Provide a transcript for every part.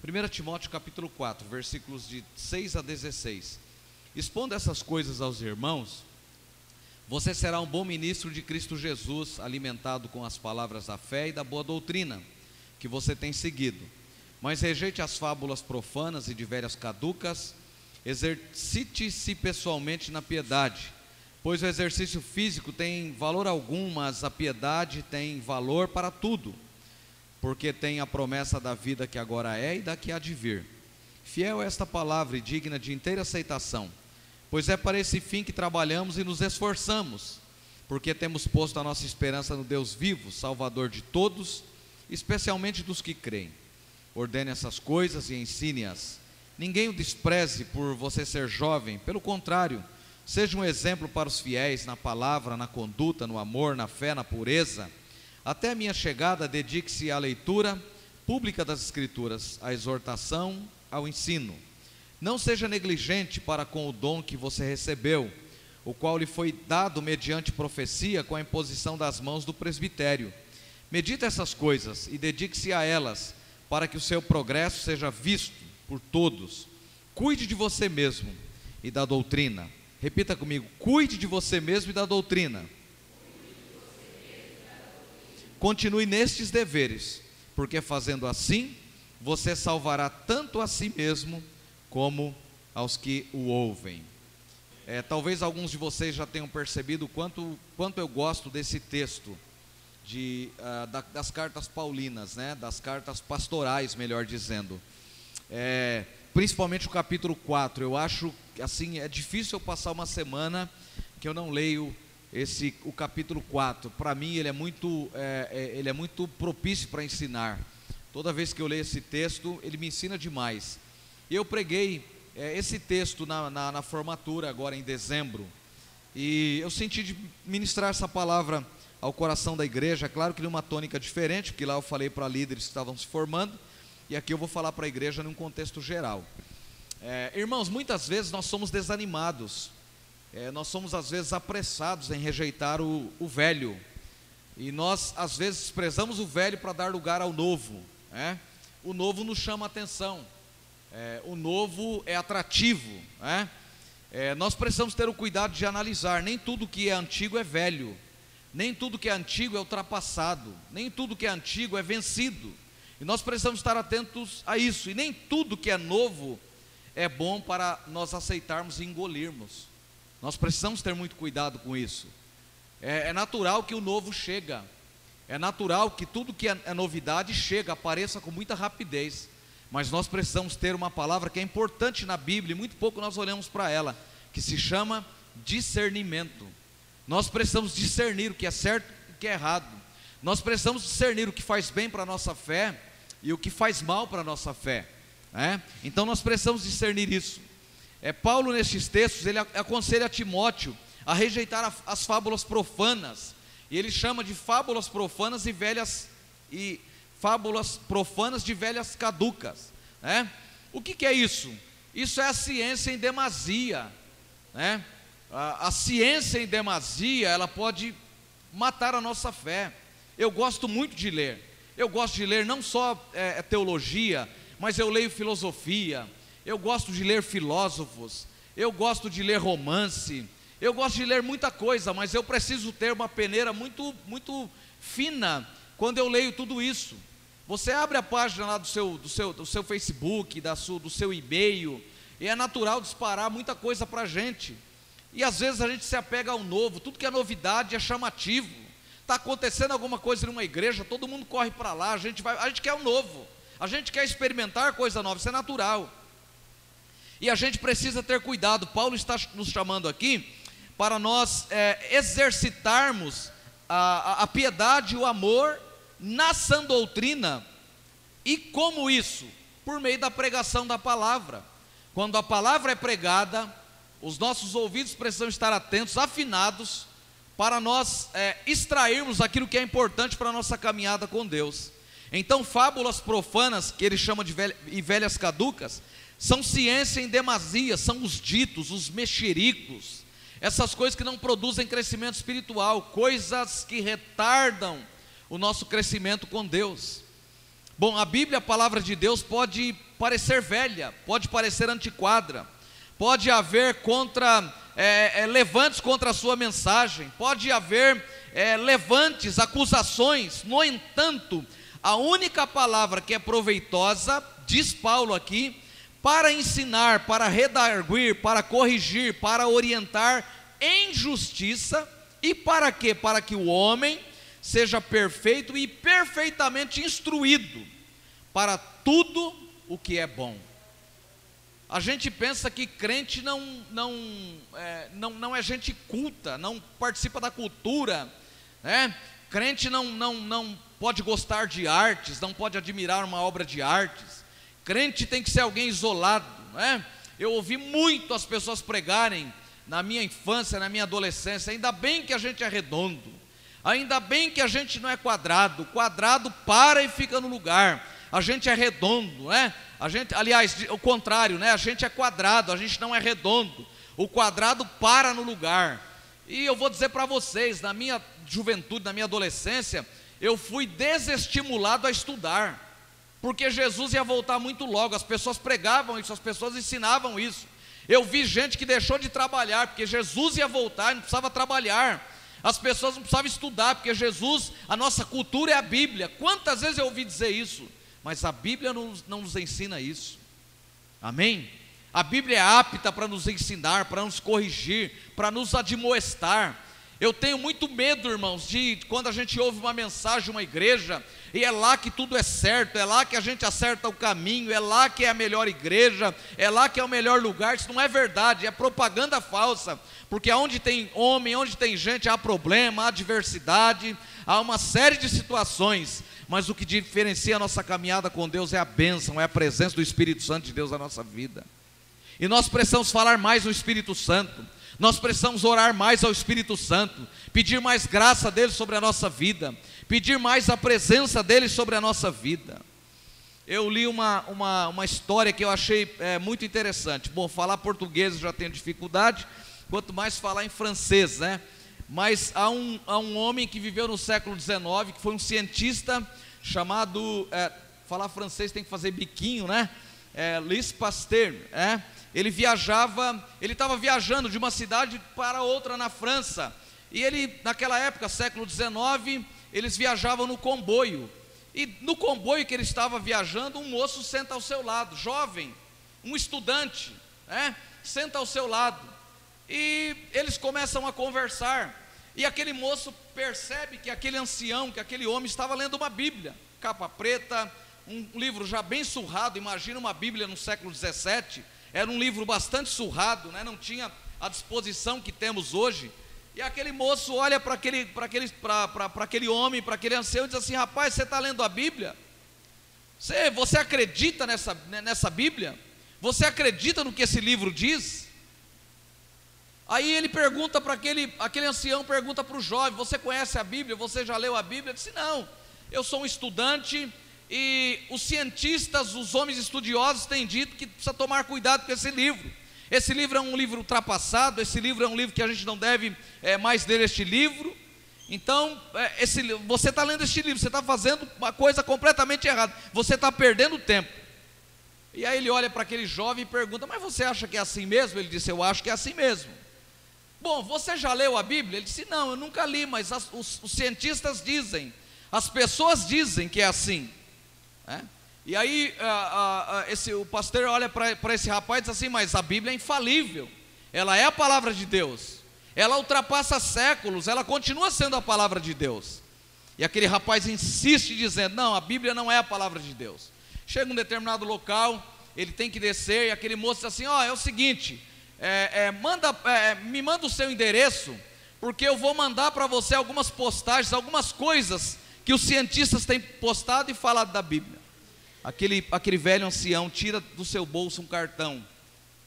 1 Timóteo capítulo 4, versículos de 6 a 16. Expondo essas coisas aos irmãos, você será um bom ministro de Cristo Jesus, alimentado com as palavras da fé e da boa doutrina que você tem seguido. Mas rejeite as fábulas profanas e de velhas caducas, exercite-se pessoalmente na piedade, pois o exercício físico tem valor algum, mas a piedade tem valor para tudo, porque tem a promessa da vida que agora é e da que há de vir. Fiel é esta palavra e digna de inteira aceitação Pois é para esse fim que trabalhamos e nos esforçamos, porque temos posto a nossa esperança no Deus vivo, Salvador de todos, especialmente dos que creem. Ordene essas coisas e ensine-as. Ninguém o despreze por você ser jovem, pelo contrário, seja um exemplo para os fiéis na palavra, na conduta, no amor, na fé, na pureza. Até a minha chegada, dedique-se à leitura pública das Escrituras, à exortação, ao ensino. Não seja negligente para com o dom que você recebeu, o qual lhe foi dado mediante profecia com a imposição das mãos do presbitério. Medite essas coisas e dedique-se a elas, para que o seu progresso seja visto por todos. Cuide de você mesmo e da doutrina. Repita comigo: cuide de você mesmo e da doutrina. Continue nestes deveres, porque fazendo assim, você salvará tanto a si mesmo como aos que o ouvem. É, talvez alguns de vocês já tenham percebido quanto, quanto eu gosto desse texto de, uh, da, das cartas paulinas, né? das cartas pastorais, melhor dizendo. É, principalmente o capítulo 4. Eu acho assim, é difícil eu passar uma semana que eu não leio esse o capítulo 4. Para mim ele é muito é, é, ele é muito propício para ensinar. Toda vez que eu leio esse texto, ele me ensina demais. Eu preguei é, esse texto na, na, na, formatura agora em dezembro. E eu senti de ministrar essa palavra ao coração da igreja. É claro que numa tônica diferente, porque lá eu falei para líderes que estavam se formando. E aqui eu vou falar para a igreja num contexto geral. É, irmãos, muitas vezes nós somos desanimados. É, nós somos às vezes apressados em rejeitar o, o velho. E nós às vezes desprezamos o velho para dar lugar ao novo. Né? O novo nos chama atenção é, o novo é atrativo. Né? É, nós precisamos ter o cuidado de analisar: nem tudo que é antigo é velho, nem tudo que é antigo é ultrapassado, nem tudo que é antigo é vencido. E nós precisamos estar atentos a isso. E nem tudo que é novo é bom para nós aceitarmos e engolirmos. Nós precisamos ter muito cuidado com isso. É, é natural que o novo chega. É natural que tudo que é, é novidade chega, apareça com muita rapidez. Mas nós precisamos ter uma palavra que é importante na Bíblia, e muito pouco nós olhamos para ela, que se chama discernimento. Nós precisamos discernir o que é certo e o que é errado. Nós precisamos discernir o que faz bem para a nossa fé e o que faz mal para a nossa fé. Né? Então nós precisamos discernir isso. É, Paulo, nestes textos, ele aconselha a Timóteo a rejeitar as fábulas profanas. E ele chama de fábulas profanas e velhas e fábulas profanas de velhas caducas. Né? O que, que é isso? Isso é a ciência em demasia. Né? A, a ciência em demasia, ela pode matar a nossa fé. Eu gosto muito de ler. Eu gosto de ler não só é, é teologia, mas eu leio filosofia. Eu gosto de ler filósofos. Eu gosto de ler romance. Eu gosto de ler muita coisa, mas eu preciso ter uma peneira muito, muito fina quando eu leio tudo isso. Você abre a página lá do seu, do seu, do seu Facebook, da sua, do seu e-mail, e é natural disparar muita coisa para a gente. E às vezes a gente se apega ao novo, tudo que é novidade é chamativo. Está acontecendo alguma coisa numa igreja, todo mundo corre para lá, a gente, vai, a gente quer o novo, a gente quer experimentar coisa nova, isso é natural. E a gente precisa ter cuidado, Paulo está nos chamando aqui para nós é, exercitarmos a, a, piedade e o amor na sã doutrina. E como isso? Por meio da pregação da palavra. Quando a palavra é pregada, os nossos ouvidos precisam estar atentos, afinados, para nós é, extrairmos aquilo que é importante para a nossa caminhada com Deus. Então, fábulas profanas, que ele chama de velha, e velhas caducas, são ciência em demasia, são os ditos, os mexericos, essas coisas que não produzem crescimento espiritual, coisas que retardam o nosso crescimento com Deus. Bom, a Bíblia, a palavra de Deus, pode parecer velha, pode parecer antiquada, pode haver contra é, é, levantes contra a sua mensagem, pode haver é, levantes, acusações. No entanto, a única palavra que é proveitosa, diz Paulo aqui, para ensinar, para redarguir, para corrigir, para orientar em justiça e para quê? Para que o homem seja perfeito e perfeitamente instruído para tudo o que é bom. A gente pensa que crente não, não, é, não, não é gente culta, não participa da cultura, né? crente não, não, não pode gostar de artes, não pode admirar uma obra de artes, crente tem que ser alguém isolado. Né? Eu ouvi muito as pessoas pregarem na minha infância, na minha adolescência, ainda bem que a gente é redondo, ainda bem que a gente não é quadrado, quadrado para e fica no lugar, a gente é redondo, né? A gente, aliás, o contrário, né? A gente é quadrado, a gente não é redondo. O quadrado para no lugar. E eu vou dizer para vocês, na minha juventude, na minha adolescência, eu fui desestimulado a estudar. Porque Jesus ia voltar muito logo, as pessoas pregavam isso, as pessoas ensinavam isso. Eu vi gente que deixou de trabalhar, porque Jesus ia voltar, não precisava trabalhar. As pessoas não precisavam estudar, porque Jesus, a nossa cultura é a Bíblia. Quantas vezes eu ouvi dizer isso? Mas a Bíblia não, não nos ensina isso. Amém? A Bíblia é apta para nos ensinar, para nos corrigir, para nos admoestar. Eu tenho muito medo, irmãos, de quando a gente ouve uma mensagem, uma igreja, e é lá que tudo é certo, é lá que a gente acerta o caminho, é lá que é a melhor igreja, é lá que é o melhor lugar. Isso não é verdade, é propaganda falsa, porque onde tem homem, onde tem gente, há problema, há diversidade, há uma série de situações mas o que diferencia a nossa caminhada com Deus é a bênção, é a presença do Espírito Santo de Deus na nossa vida. E nós precisamos falar mais no Espírito Santo, nós precisamos orar mais ao Espírito Santo, pedir mais graça dele sobre a nossa vida, pedir mais a presença dele sobre a nossa vida. Eu li uma, uma, uma história que eu achei é, muito interessante. Bom, falar português eu já tenho dificuldade, quanto mais falar em francês, né? mas há um, há um homem que viveu no século XIX, que foi um cientista chamado, é, falar francês tem que fazer biquinho, né? É, Louis Pasteur, é? Ele viajava, ele estava viajando de uma cidade para outra na França, e ele, naquela época, século XIX, eles viajavam no comboio, e no comboio que ele estava viajando, um moço senta ao seu lado, jovem, um estudante, é? senta ao seu lado, e eles começam a conversar. E aquele moço percebe que aquele ancião, que aquele homem estava lendo uma Bíblia, capa preta, um livro já bem surrado. Imagina uma Bíblia no século 17. Era um livro bastante surrado, né? não tinha a disposição que temos hoje. E aquele moço olha para aquele, aquele, aquele homem, para aquele ancião e diz assim: Rapaz, você está lendo a Bíblia? Você, você acredita nessa, nessa Bíblia? Você acredita no que esse livro diz? Aí ele pergunta para aquele, aquele ancião, pergunta para o jovem: Você conhece a Bíblia? Você já leu a Bíblia? Ele disse: Não, eu sou um estudante e os cientistas, os homens estudiosos têm dito que precisa tomar cuidado com esse livro. Esse livro é um livro ultrapassado, esse livro é um livro que a gente não deve é, mais ler este livro. Então, é, esse, você está lendo este livro, você está fazendo uma coisa completamente errada, você está perdendo tempo. E aí ele olha para aquele jovem e pergunta: Mas você acha que é assim mesmo? Ele disse: Eu acho que é assim mesmo. Bom, você já leu a Bíblia? Ele disse: Não, eu nunca li, mas as, os, os, cientistas dizem, as pessoas dizem que é assim. É? E aí a, a, esse, o pastor olha para esse rapaz e diz assim: Mas a Bíblia é infalível, ela é a palavra de Deus, ela ultrapassa séculos, ela continua sendo a palavra de Deus. E aquele rapaz insiste dizendo: Não, a Bíblia não é a palavra de Deus. Chega um determinado local, ele tem que descer, e aquele moço diz assim: Ó, oh, é o seguinte é, é, manda, é, me manda o seu endereço, porque eu vou mandar para você algumas postagens, algumas coisas que os cientistas têm postado e falado da Bíblia. Aquele, aquele velho ancião tira do seu bolso um cartão,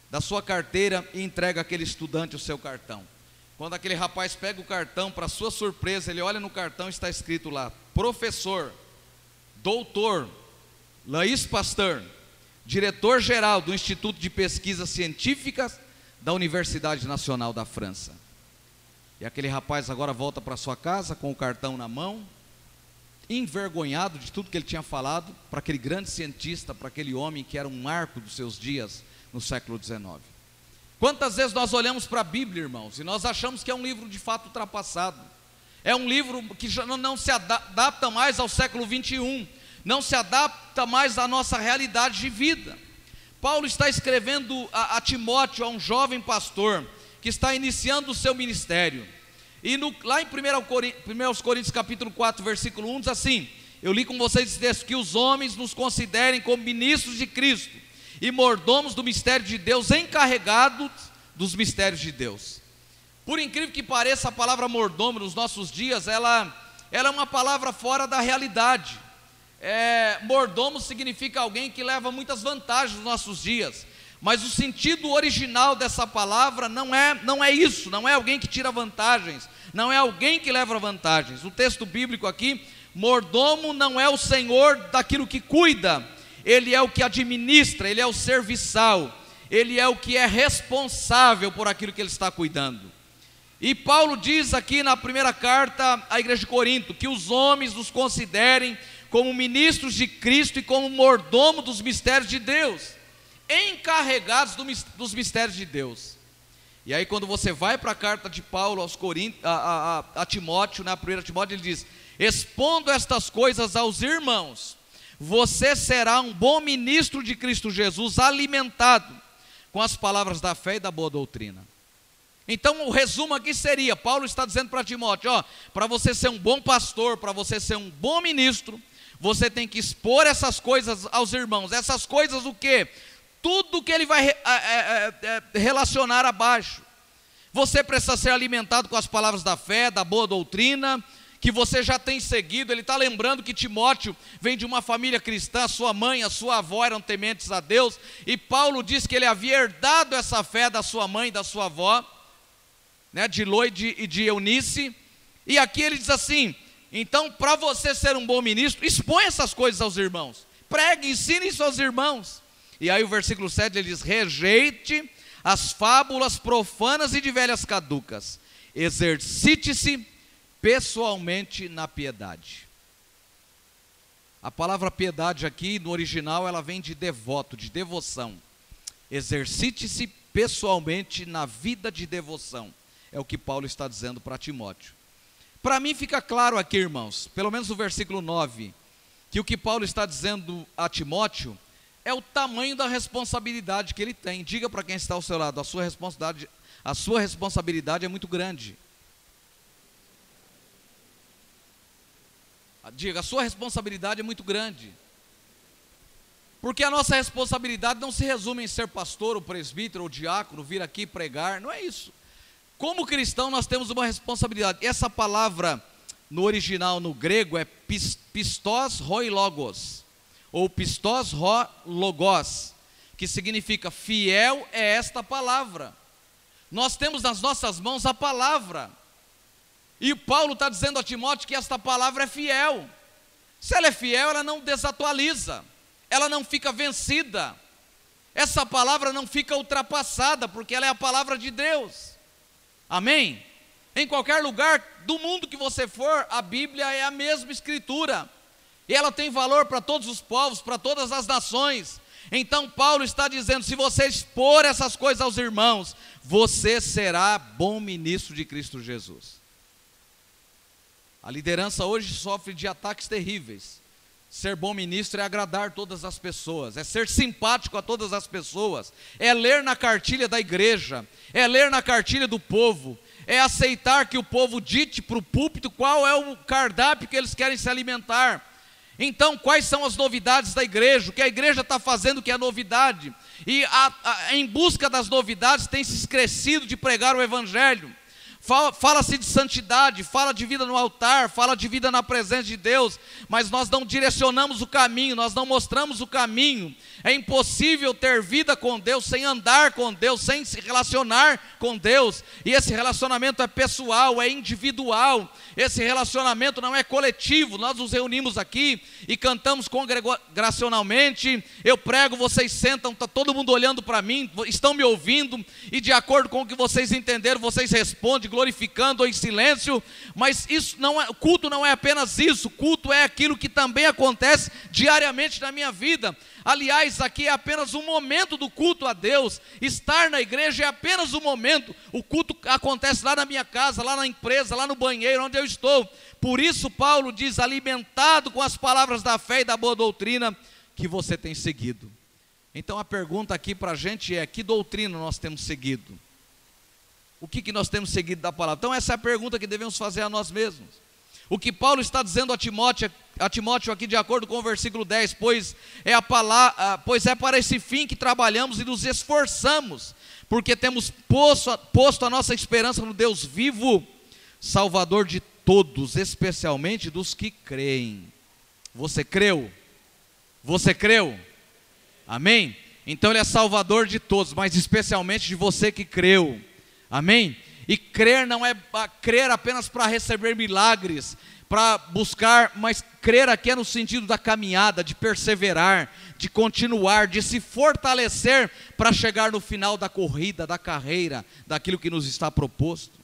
da sua carteira e entrega aquele estudante o seu cartão. Quando aquele rapaz pega o cartão, para sua surpresa, ele olha no cartão e está escrito lá: professor, doutor, Laís Pasteur, diretor-geral do Instituto de Pesquisas Científicas da Universidade Nacional da França. E aquele rapaz agora volta para sua casa com o cartão na mão envergonhado de tudo que ele tinha falado para aquele grande cientista, para aquele homem que era um marco dos seus dias no século XIX. Quantas vezes nós olhamos para a Bíblia, irmãos, e nós achamos que é um livro de fato ultrapassado, é um livro que já não se adapta mais ao século 21, não se adapta mais à nossa realidade de vida. Paulo está escrevendo a, a Timóteo, a um jovem pastor, que está iniciando o seu ministério. E no, lá em 1 Coríntios capítulo 4, versículo 1, diz assim: Eu li com vocês esse texto, que os homens nos considerem como ministros de Cristo e mordomos do mistério de Deus, encarregados dos mistérios de Deus. Por incrível que pareça, a palavra mordomo nos nossos dias, ela, ela é uma palavra fora da realidade. É, mordomo significa alguém que leva muitas vantagens nos nossos dias. Mas o sentido original dessa palavra não é, não é isso, não é alguém que tira vantagens, não é alguém que leva vantagens. O texto bíblico aqui, mordomo não é o senhor daquilo que cuida, ele é o que administra, ele é o serviçal, ele é o que é responsável por aquilo que ele está cuidando. E Paulo diz aqui na primeira carta à igreja de Corinto que os homens nos considerem como ministros de Cristo e como mordomo dos mistérios de Deus, encarregados do, dos mistérios de Deus. E aí, quando você vai para a carta de Paulo aos Coríntios, a, a, a Timóteo, na primeira Timóteo, ele diz: Expondo estas coisas aos irmãos, você será um bom ministro de Cristo Jesus, alimentado com as palavras da fé e da boa doutrina. Então, o resumo aqui seria: Paulo está dizendo para Timóteo, ó, para você ser um bom pastor, para você ser um bom ministro, você tem que expor essas coisas aos irmãos. Essas coisas o que? Tudo que ele vai é, é, é, relacionar abaixo. Você precisa ser alimentado com as palavras da fé, da boa doutrina, que você já tem seguido. Ele está lembrando que Timóteo vem de uma família cristã, sua mãe, a sua avó eram tementes a Deus, e Paulo diz que ele havia herdado essa fé da sua mãe e da sua avó, né, de Loide e de Eunice. E aqui ele diz assim: então, para você ser um bom ministro, expõe essas coisas aos irmãos. Pregue, ensine isso aos irmãos. E aí o versículo 7 ele diz: rejeite as fábulas profanas e de velhas caducas. Exercite-se pessoalmente na piedade. A palavra piedade aqui no original ela vem de devoto, de devoção. Exercite-se pessoalmente na vida de devoção. É o que Paulo está dizendo para Timóteo. Para mim fica claro aqui, irmãos, pelo menos no versículo 9, que o que Paulo está dizendo a Timóteo é o tamanho da responsabilidade que ele tem. Diga para quem está ao seu lado, a sua responsabilidade, a sua responsabilidade é muito grande. Diga, a sua responsabilidade é muito grande. Porque a nossa responsabilidade não se resume em ser pastor, ou presbítero, ou diácono, vir aqui pregar, não é isso. Como cristão, nós temos uma responsabilidade. Essa palavra no original, no grego, é pistos roi logos, ou pistos ro logos, que significa fiel é esta palavra. Nós temos nas nossas mãos a palavra. E Paulo está dizendo a Timóteo que esta palavra é fiel. Se ela é fiel, ela não desatualiza, ela não fica vencida. Essa palavra não fica ultrapassada, porque ela é a palavra de Deus. Amém? Em qualquer lugar do mundo que você for, a Bíblia é a mesma escritura. E ela tem valor para todos os povos, para todas as nações. Então Paulo está dizendo: se você expor essas coisas aos irmãos, você será bom ministro de Cristo Jesus. A liderança hoje sofre de ataques terríveis. Ser bom ministro é agradar todas as pessoas, é ser simpático a todas as pessoas, é ler na cartilha da igreja, é ler na cartilha do povo, é aceitar que o povo dite para o púlpito qual é o cardápio que eles querem se alimentar. Então, quais são as novidades da igreja? O que a igreja está fazendo que é novidade? E a, a, em busca das novidades tem se esquecido de pregar o Evangelho. Fala-se de santidade, fala de vida no altar, fala de vida na presença de Deus, mas nós não direcionamos o caminho, nós não mostramos o caminho. É impossível ter vida com Deus sem andar com Deus, sem se relacionar com Deus. E esse relacionamento é pessoal, é individual. Esse relacionamento não é coletivo. Nós nos reunimos aqui e cantamos congregacionalmente. Eu prego, vocês sentam, está todo mundo olhando para mim, estão me ouvindo, e de acordo com o que vocês entenderam, vocês respondem glorificando ou em silêncio, mas isso não é, culto não é apenas isso, culto é aquilo que também acontece diariamente na minha vida. Aliás, aqui é apenas um momento do culto a Deus. Estar na igreja é apenas um momento. O culto acontece lá na minha casa, lá na empresa, lá no banheiro, onde eu estou. Por isso, Paulo diz: alimentado com as palavras da fé e da boa doutrina que você tem seguido. Então a pergunta aqui para a gente é: que doutrina nós temos seguido? O que, que nós temos seguido da palavra? Então, essa é a pergunta que devemos fazer a nós mesmos. O que Paulo está dizendo a Timóteo, a Timóteo aqui, de acordo com o versículo 10, pois é, a palavra, pois é para esse fim que trabalhamos e nos esforçamos, porque temos posto, posto a nossa esperança no Deus vivo, Salvador de todos, especialmente dos que creem. Você creu? Você creu? Amém? Então Ele é Salvador de todos, mas especialmente de você que creu. Amém? E crer não é crer apenas para receber milagres, para buscar, mas crer aqui é no sentido da caminhada, de perseverar, de continuar, de se fortalecer para chegar no final da corrida, da carreira, daquilo que nos está proposto.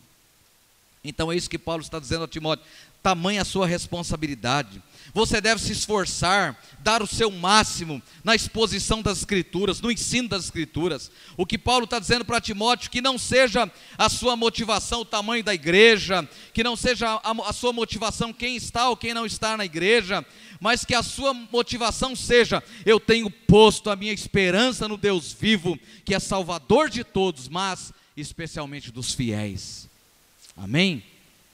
Então é isso que Paulo está dizendo a Timóteo: tamanha a sua responsabilidade. Você deve se esforçar, dar o seu máximo na exposição das Escrituras, no ensino das Escrituras. O que Paulo está dizendo para Timóteo, que não seja a sua motivação o tamanho da igreja, que não seja a, a sua motivação quem está ou quem não está na igreja, mas que a sua motivação seja: eu tenho posto a minha esperança no Deus vivo, que é Salvador de todos, mas especialmente dos fiéis. Amém?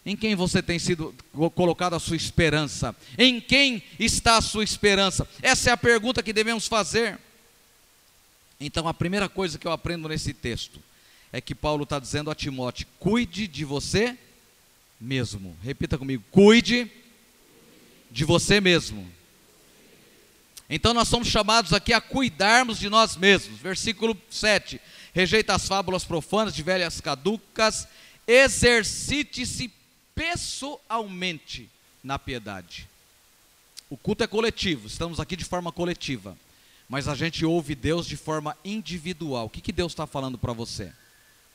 Em quem você tem sido colocado a sua esperança? Em quem está a sua esperança? Essa é a pergunta que devemos fazer. Então, a primeira coisa que eu aprendo nesse texto é que Paulo está dizendo a Timóteo: cuide de você mesmo. Repita comigo: cuide de você mesmo. Então, nós somos chamados aqui a cuidarmos de nós mesmos. Versículo 7: rejeita as fábulas profanas de velhas caducas, exercite-se pessoalmente na piedade. O culto é coletivo, estamos aqui de forma coletiva, mas a gente ouve Deus de forma individual. O que, que Deus está falando para você?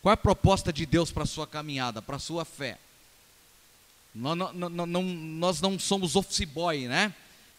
Qual é a proposta de Deus para a sua caminhada, para a sua fé? Nós não, não, não, nós não somos office boy, né?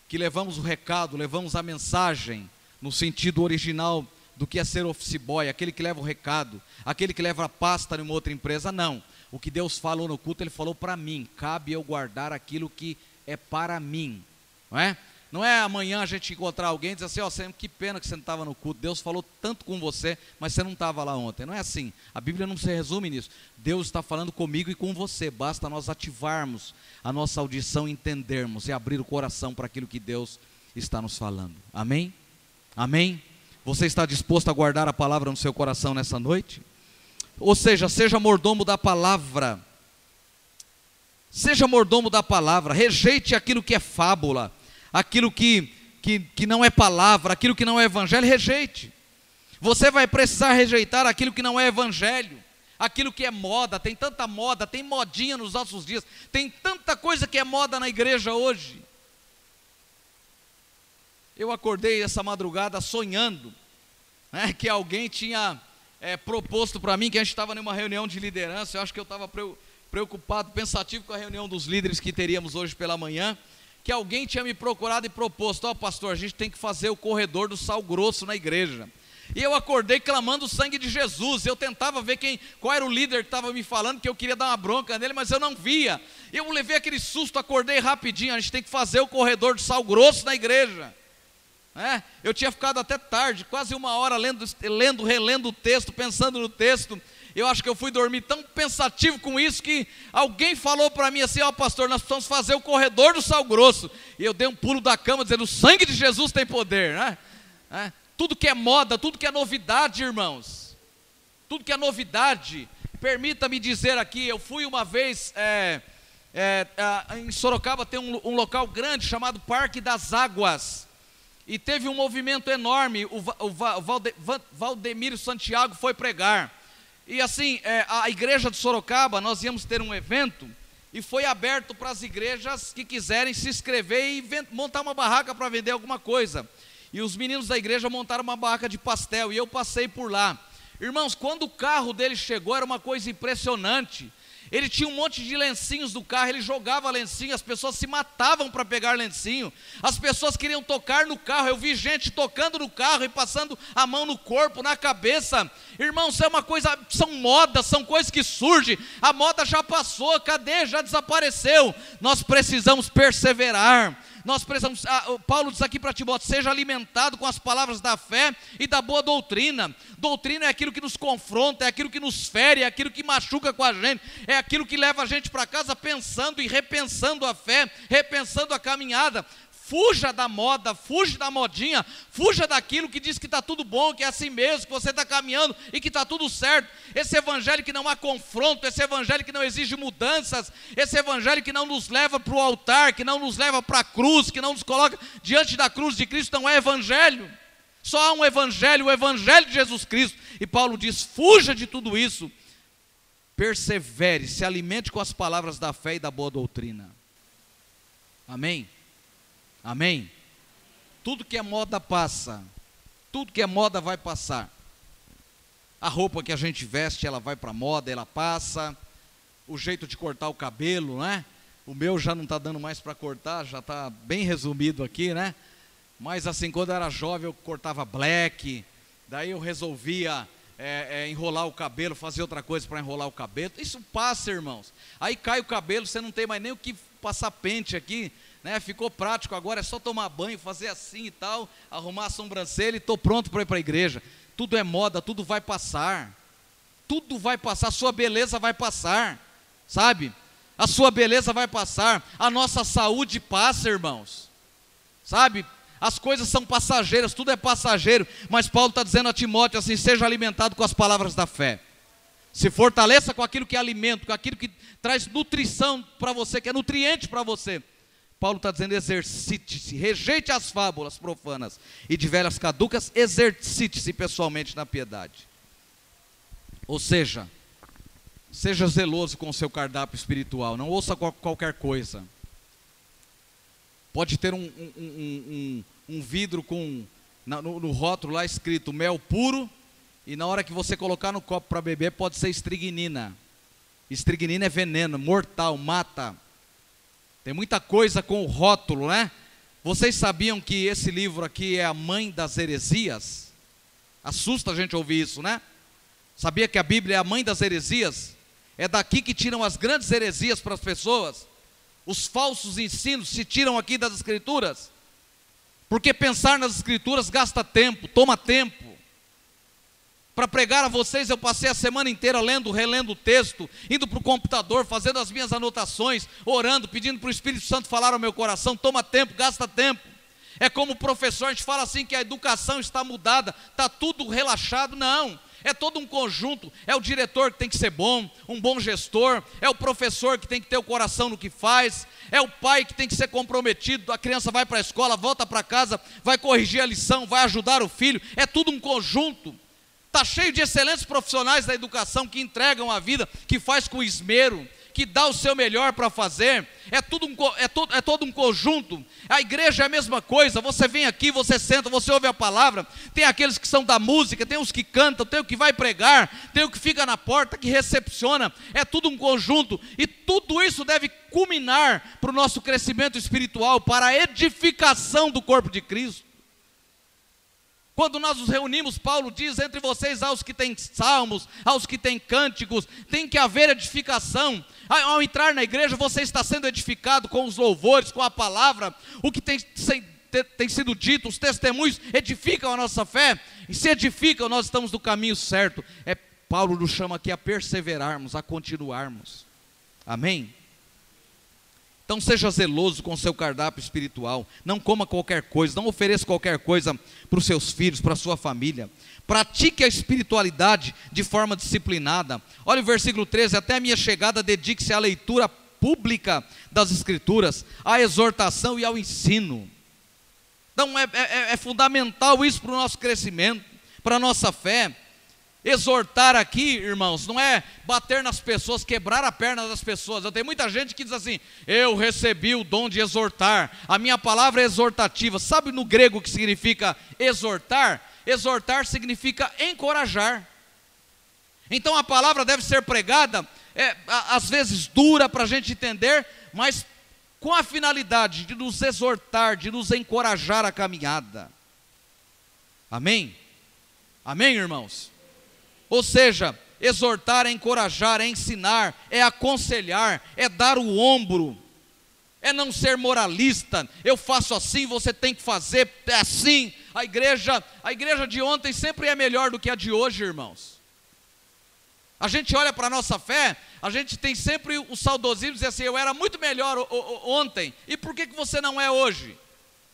Que levamos o recado, levamos a mensagem no sentido original do que é ser office boy, aquele que leva o recado, aquele que leva a pasta numa outra empresa, não. O que Deus falou no culto, Ele falou para mim. Cabe eu guardar aquilo que é para mim. Não é? Não é amanhã a gente encontrar alguém e dizer assim, ó, oh, que pena que você não estava no culto. Deus falou tanto com você, mas você não estava lá ontem. Não é assim. A Bíblia não se resume nisso. Deus está falando comigo e com você. Basta nós ativarmos a nossa audição, entendermos e abrir o coração para aquilo que Deus está nos falando. Amém? Amém? Você está disposto a guardar a palavra no seu coração nessa noite? Ou seja, seja mordomo da palavra. Seja mordomo da palavra, rejeite aquilo que é fábula, aquilo que, que, que não é palavra, aquilo que não é evangelho, rejeite. Você vai precisar rejeitar aquilo que não é evangelho, aquilo que é moda, tem tanta moda, tem modinha nos nossos dias, tem tanta coisa que é moda na igreja hoje. Eu acordei essa madrugada sonhando né, que alguém tinha é, proposto para mim que a gente estava numa reunião de liderança. Eu acho que eu estava preocupado, pensativo com a reunião dos líderes que teríamos hoje pela manhã. Que alguém tinha me procurado e proposto: Ó, oh, pastor, a gente tem que fazer o corredor do sal grosso na igreja. E eu acordei clamando o sangue de Jesus. Eu tentava ver quem, qual era o líder que estava me falando, que eu queria dar uma bronca nele, mas eu não via. Eu levei aquele susto, acordei rapidinho. A gente tem que fazer o corredor do sal grosso na igreja. É, eu tinha ficado até tarde, quase uma hora lendo, lendo, relendo o texto, pensando no texto. Eu acho que eu fui dormir tão pensativo com isso que alguém falou para mim assim: Ó, oh, pastor, nós precisamos fazer o corredor do sal grosso. E eu dei um pulo da cama dizendo: O sangue de Jesus tem poder, né? É, tudo que é moda, tudo que é novidade, irmãos, tudo que é novidade. Permita-me dizer aqui: eu fui uma vez. É, é, em Sorocaba tem um, um local grande chamado Parque das Águas e teve um movimento enorme. O, o, o Valde, Valdemiro Santiago foi pregar. E assim, é, a igreja de Sorocaba, nós íamos ter um evento e foi aberto para as igrejas que quiserem se inscrever e montar uma barraca para vender alguma coisa. E os meninos da igreja montaram uma barraca de pastel e eu passei por lá. Irmãos, quando o carro dele chegou, era uma coisa impressionante. Ele tinha um monte de lencinhos do carro, ele jogava lencinho, as pessoas se matavam para pegar lencinho, as pessoas queriam tocar no carro. Eu vi gente tocando no carro e passando a mão no corpo, na cabeça. Irmão, isso é uma coisa, são modas, são coisas que surgem. A moda já passou, cadê? Já desapareceu. Nós precisamos perseverar nós precisamos, ah, Paulo diz aqui para Timóteo: seja alimentado com as palavras da fé e da boa doutrina. Doutrina é aquilo que nos confronta, é aquilo que nos fere, é aquilo que machuca com a gente, é aquilo que leva a gente para casa pensando e repensando a fé, repensando a caminhada. Fuja da moda, fuja da modinha, fuja daquilo que diz que está tudo bom, que é assim mesmo, que você está caminhando e que está tudo certo. Esse evangelho que não há confronto, esse evangelho que não exige mudanças, esse evangelho que não nos leva para o altar, que não nos leva para a cruz, que não nos coloca diante da cruz de Cristo, não é evangelho. Só há um evangelho, o evangelho de Jesus Cristo. E Paulo diz: fuja de tudo isso, persevere, se alimente com as palavras da fé e da boa doutrina. Amém? Amém? Tudo que é moda passa. Tudo que é moda vai passar. A roupa que a gente veste, ela vai para moda, ela passa. O jeito de cortar o cabelo, né? O meu já não está dando mais para cortar, já está bem resumido aqui, né? Mas assim, quando eu era jovem, eu cortava black. Daí eu resolvia é, é, enrolar o cabelo, fazer outra coisa para enrolar o cabelo. Isso passa, irmãos. Aí cai o cabelo, você não tem mais nem o que passar pente aqui né? Ficou prático agora, é só tomar banho, fazer assim e tal, arrumar a sobrancelha e estou pronto para ir para a igreja. Tudo é moda, tudo vai passar. Tudo vai passar, sua beleza vai passar, sabe? A sua beleza vai passar, a nossa saúde passa, irmãos. Sabe? As coisas são passageiras, tudo é passageiro, mas Paulo está dizendo a Timóteo assim: seja alimentado com as palavras da fé. Se fortaleça com aquilo que é alimento, com aquilo que traz nutrição para você, que é nutriente para você. Paulo está dizendo: exercite-se, rejeite as fábulas profanas e de velhas caducas, exercite-se pessoalmente na piedade. Ou seja, seja zeloso com o seu cardápio espiritual, não ouça qualquer coisa. Pode ter um, um, um, um vidro com no, no rótulo lá escrito mel puro, e na hora que você colocar no copo para beber, pode ser estrignina. Estrignina é veneno, mortal, mata. Tem muita coisa com o rótulo, né? Vocês sabiam que esse livro aqui é a mãe das heresias? Assusta a gente ouvir isso, né? Sabia que a Bíblia é a mãe das heresias? É daqui que tiram as grandes heresias para as pessoas. Os falsos ensinos se tiram aqui das Escrituras. Porque pensar nas Escrituras gasta tempo, toma tempo para pregar a vocês, eu passei a semana inteira lendo, relendo o texto, indo para o computador, fazendo as minhas anotações, orando, pedindo para o Espírito Santo falar ao meu coração. Toma tempo, gasta tempo. É como o professor, a gente fala assim que a educação está mudada, está tudo relaxado. Não, é todo um conjunto. É o diretor que tem que ser bom, um bom gestor, é o professor que tem que ter o coração no que faz, é o pai que tem que ser comprometido. A criança vai para a escola, volta para casa, vai corrigir a lição, vai ajudar o filho. É tudo um conjunto. Está cheio de excelentes profissionais da educação que entregam a vida, que faz com esmero, que dá o seu melhor para fazer. É, tudo um, é, to, é todo um conjunto. A igreja é a mesma coisa. Você vem aqui, você senta, você ouve a palavra. Tem aqueles que são da música, tem os que cantam, tem o que vai pregar, tem o que fica na porta, que recepciona. É tudo um conjunto. E tudo isso deve culminar para o nosso crescimento espiritual, para a edificação do corpo de Cristo. Quando nós nos reunimos, Paulo diz: entre vocês há os que têm salmos, há os que têm cânticos, tem que haver edificação. Ao entrar na igreja, você está sendo edificado com os louvores, com a palavra, o que tem, tem sido dito, os testemunhos edificam a nossa fé, e se edificam, nós estamos no caminho certo. É Paulo nos chama aqui a perseverarmos, a continuarmos. Amém? Então seja zeloso com o seu cardápio espiritual. Não coma qualquer coisa, não ofereça qualquer coisa para os seus filhos, para a sua família. Pratique a espiritualidade de forma disciplinada. Olha o versículo 13: Até a minha chegada, dedique-se à leitura pública das Escrituras, à exortação e ao ensino. Então é, é, é fundamental isso para o nosso crescimento, para a nossa fé. Exortar aqui, irmãos, não é bater nas pessoas, quebrar a perna das pessoas. Eu tenho muita gente que diz assim: eu recebi o dom de exortar, a minha palavra é exortativa. Sabe no grego o que significa exortar? Exortar significa encorajar. Então a palavra deve ser pregada é, às vezes dura para a gente entender, mas com a finalidade de nos exortar, de nos encorajar a caminhada. Amém? Amém, irmãos? Ou seja, exortar é encorajar, é ensinar, é aconselhar, é dar o ombro, é não ser moralista. Eu faço assim, você tem que fazer é assim. A igreja, a igreja de ontem sempre é melhor do que a de hoje, irmãos. A gente olha para a nossa fé, a gente tem sempre o saudosismo dizer assim, eu era muito melhor ontem, e por que, que você não é hoje?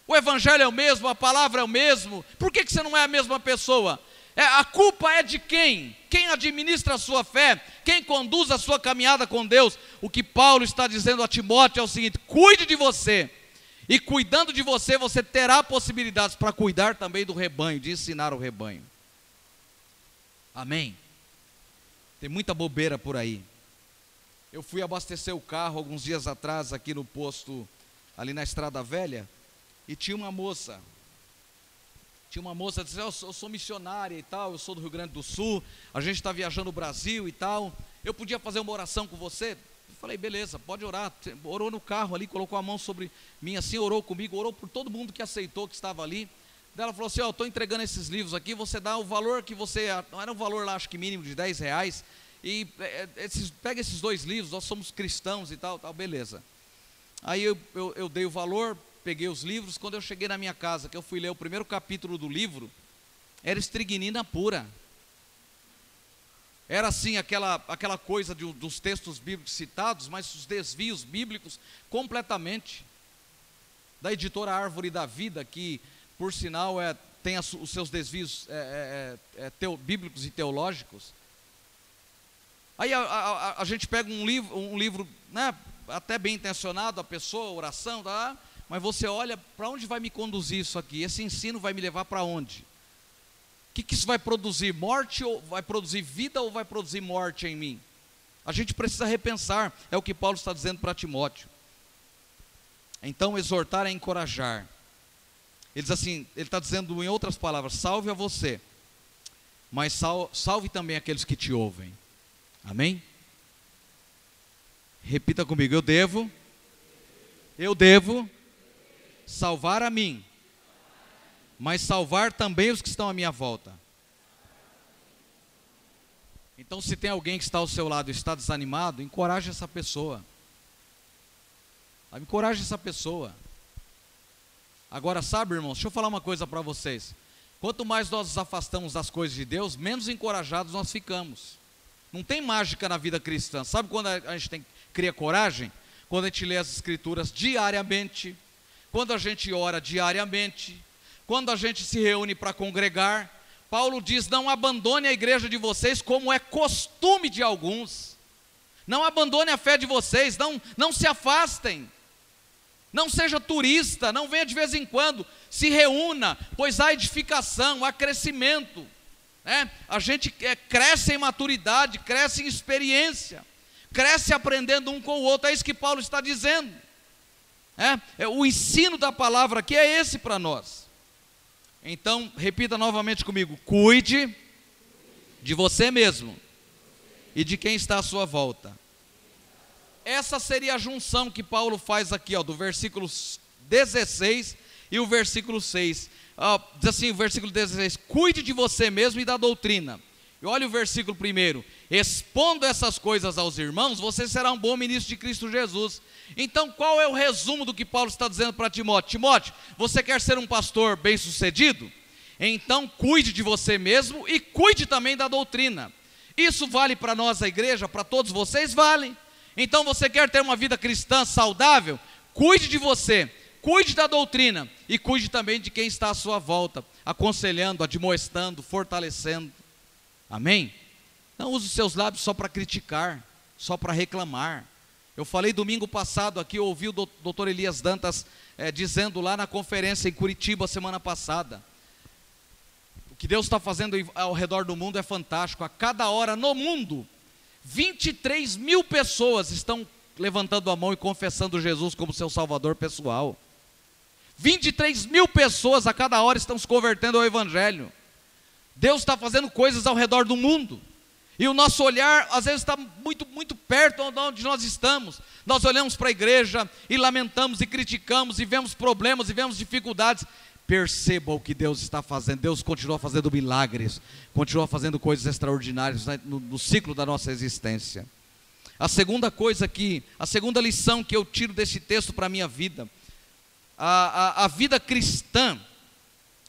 O evangelho é o mesmo, a palavra é o mesmo, por que, que você não é a mesma pessoa? É, a culpa é de quem? Quem administra a sua fé? Quem conduz a sua caminhada com Deus? O que Paulo está dizendo a Timóteo é o seguinte: cuide de você, e cuidando de você, você terá possibilidades para cuidar também do rebanho, de ensinar o rebanho. Amém? Tem muita bobeira por aí. Eu fui abastecer o carro alguns dias atrás aqui no posto, ali na Estrada Velha, e tinha uma moça. Tinha uma moça que disse: eu sou, eu sou missionária e tal, eu sou do Rio Grande do Sul, a gente está viajando o Brasil e tal. Eu podia fazer uma oração com você? Eu falei, beleza, pode orar. Orou no carro ali, colocou a mão sobre mim assim, orou comigo, orou por todo mundo que aceitou que estava ali. Ela falou assim: Ó, oh, estou entregando esses livros aqui, você dá o valor que você. Não era um valor lá, acho que mínimo de 10 reais. E é, é, esses, pega esses dois livros, nós somos cristãos e tal, tal, beleza. Aí eu, eu, eu dei o valor, peguei os livros. Quando eu cheguei na minha casa, que eu fui ler o primeiro capítulo do livro, era estrignina pura. Era assim aquela, aquela coisa de, dos textos bíblicos citados, mas os desvios bíblicos completamente. Da editora Árvore da Vida, que por sinal, é, tem as, os seus desvios é, é, é, é, teo, bíblicos e teológicos. Aí a, a, a, gente pega um livro, um livro né, até bem intencionado, a pessoa, oração, tá, mas você olha, para onde vai me conduzir isso aqui? Esse ensino vai me levar para onde? O que, que isso vai produzir? Morte ou vai produzir vida ou vai produzir morte em mim? A gente precisa repensar, é o que Paulo está dizendo para Timóteo. Então, exortar é encorajar. Ele diz assim, ele está dizendo em outras palavras, salve a você, mas sal, salve também aqueles que te ouvem. Amém? Repita comigo, eu devo, eu devo salvar a mim, mas salvar também os que estão à minha volta. Então, se tem alguém que está ao seu lado e está desanimado, encoraje essa pessoa. Encoraje essa pessoa. Agora, sabe, irmãos, deixa eu falar uma coisa para vocês. Quanto mais nós nos afastamos das coisas de Deus, menos encorajados nós ficamos. Não tem mágica na vida cristã. Sabe quando a gente tem, cria coragem? Quando a gente lê as Escrituras diariamente, quando a gente ora diariamente, quando a gente se reúne para congregar. Paulo diz: não abandone a igreja de vocês, como é costume de alguns. Não abandone a fé de vocês, não, não se afastem. Não seja turista, não venha de vez em quando, se reúna, pois há edificação, há crescimento. Né? A gente é, cresce em maturidade, cresce em experiência, cresce aprendendo um com o outro, é isso que Paulo está dizendo. É, é o ensino da palavra aqui é esse para nós. Então, repita novamente comigo: cuide de você mesmo e de quem está à sua volta. Essa seria a junção que Paulo faz aqui, ó, do versículo 16 e o versículo 6. Ó, diz assim, o versículo 16: Cuide de você mesmo e da doutrina. E olha o versículo primeiro: Expondo essas coisas aos irmãos, você será um bom ministro de Cristo Jesus. Então, qual é o resumo do que Paulo está dizendo para Timóteo? Timóteo, você quer ser um pastor bem-sucedido? Então, cuide de você mesmo e cuide também da doutrina. Isso vale para nós, a igreja, para todos vocês? Vale. Então você quer ter uma vida cristã saudável? Cuide de você, cuide da doutrina e cuide também de quem está à sua volta, aconselhando, admoestando, fortalecendo. Amém? Não use os seus lábios só para criticar, só para reclamar. Eu falei domingo passado aqui, eu ouvi o doutor Elias Dantas é, dizendo lá na conferência em Curitiba semana passada. O que Deus está fazendo ao redor do mundo é fantástico. A cada hora no mundo 23 mil pessoas estão levantando a mão e confessando Jesus como seu salvador pessoal. 23 mil pessoas a cada hora estão se convertendo ao Evangelho. Deus está fazendo coisas ao redor do mundo. E o nosso olhar, às vezes, está muito, muito perto de onde nós estamos. Nós olhamos para a igreja e lamentamos e criticamos e vemos problemas e vemos dificuldades. Perceba o que Deus está fazendo. Deus continua fazendo milagres, continua fazendo coisas extraordinárias no, no ciclo da nossa existência. A segunda coisa que, a segunda lição que eu tiro desse texto para a minha vida, a, a, a, vida cristã,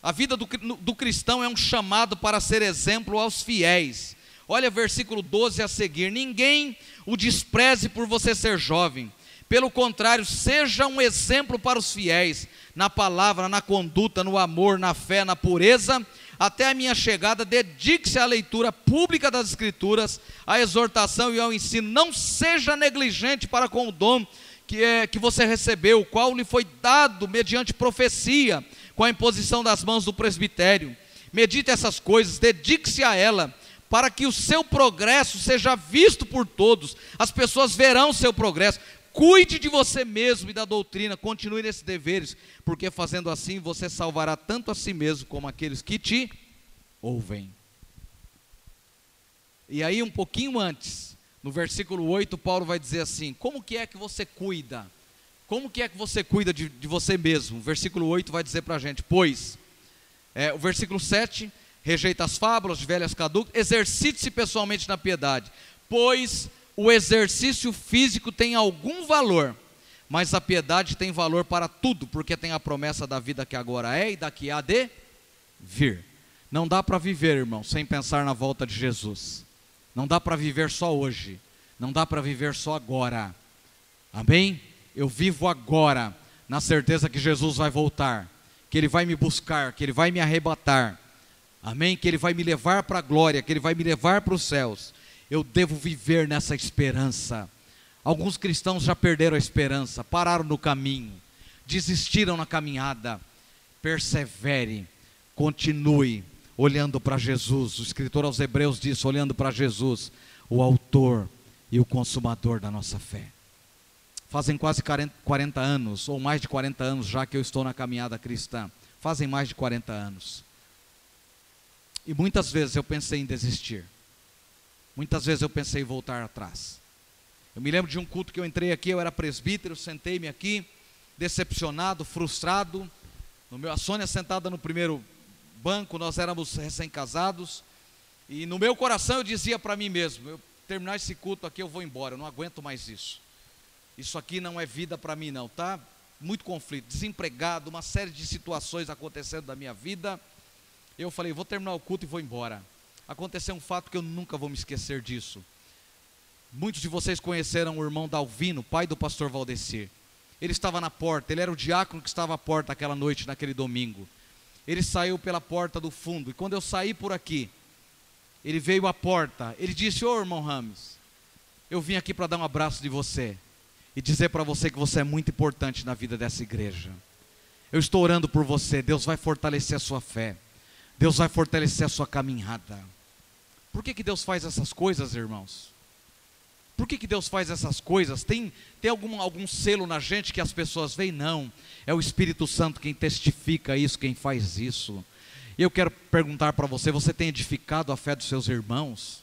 a vida do, do cristão é um chamado para ser exemplo aos fiéis. Olha versículo 12 a seguir: Ninguém o despreze por você ser jovem, pelo contrário, seja um exemplo para os fiéis, na palavra, na conduta, no amor, na fé, na pureza. Até a minha chegada, dedique-se à leitura pública das Escrituras, à exortação e ao ensino. Não seja negligente para com o dom que, é, que você recebeu, o qual lhe foi dado mediante profecia, com a imposição das mãos do presbitério. Medite essas coisas, dedique-se a ela para que o seu progresso seja visto por todos, as pessoas verão o seu progresso. Cuide de você mesmo e da doutrina, continue nesses deveres, porque fazendo assim você salvará tanto a si mesmo como aqueles que te ouvem. E aí, um pouquinho antes, no versículo 8, Paulo vai dizer assim: Como que é que você cuida? Como que é que você cuida de, de você mesmo? O versículo 8 vai dizer para a gente: Pois, é, o versículo 7 rejeita as fábulas velhas caducas, exercite-se pessoalmente na piedade, pois o exercício físico tem algum valor, mas a piedade tem valor para tudo, porque tem a promessa da vida que agora é e da que há de vir. Não dá para viver, irmão, sem pensar na volta de Jesus. Não dá para viver só hoje. Não dá para viver só agora. Amém? Eu vivo agora, na certeza que Jesus vai voltar, que Ele vai me buscar, que Ele vai me arrebatar Amém? Que Ele vai me levar para a glória, que Ele vai me levar para os céus. Eu devo viver nessa esperança. Alguns cristãos já perderam a esperança, pararam no caminho, desistiram na caminhada. Persevere, continue olhando para Jesus. O escritor aos Hebreus diz: olhando para Jesus, o Autor e o Consumador da nossa fé. Fazem quase 40 anos, ou mais de 40 anos já que eu estou na caminhada cristã. Fazem mais de 40 anos. E muitas vezes eu pensei em desistir. Muitas vezes eu pensei em voltar atrás. Eu me lembro de um culto que eu entrei aqui, eu era presbítero, sentei-me aqui, decepcionado, frustrado. No meu, a Sônia sentada no primeiro banco, nós éramos recém-casados. E no meu coração eu dizia para mim mesmo: eu terminar esse culto aqui, eu vou embora, eu não aguento mais isso. Isso aqui não é vida para mim, não, tá? Muito conflito, desempregado, uma série de situações acontecendo na minha vida. Eu falei, vou terminar o culto e vou embora. Aconteceu um fato que eu nunca vou me esquecer disso. Muitos de vocês conheceram o irmão Dalvino, pai do pastor Valdecir. Ele estava na porta, ele era o diácono que estava à porta aquela noite, naquele domingo. Ele saiu pela porta do fundo, e quando eu saí por aqui, ele veio à porta, ele disse: Ô oh, irmão Rames, eu vim aqui para dar um abraço de você e dizer para você que você é muito importante na vida dessa igreja. Eu estou orando por você, Deus vai fortalecer a sua fé. Deus vai fortalecer a sua caminhada. Por que, que Deus faz essas coisas, irmãos? Por que, que Deus faz essas coisas? Tem, tem algum, algum selo na gente que as pessoas veem? Não. É o Espírito Santo quem testifica isso, quem faz isso. E eu quero perguntar para você: você tem edificado a fé dos seus irmãos?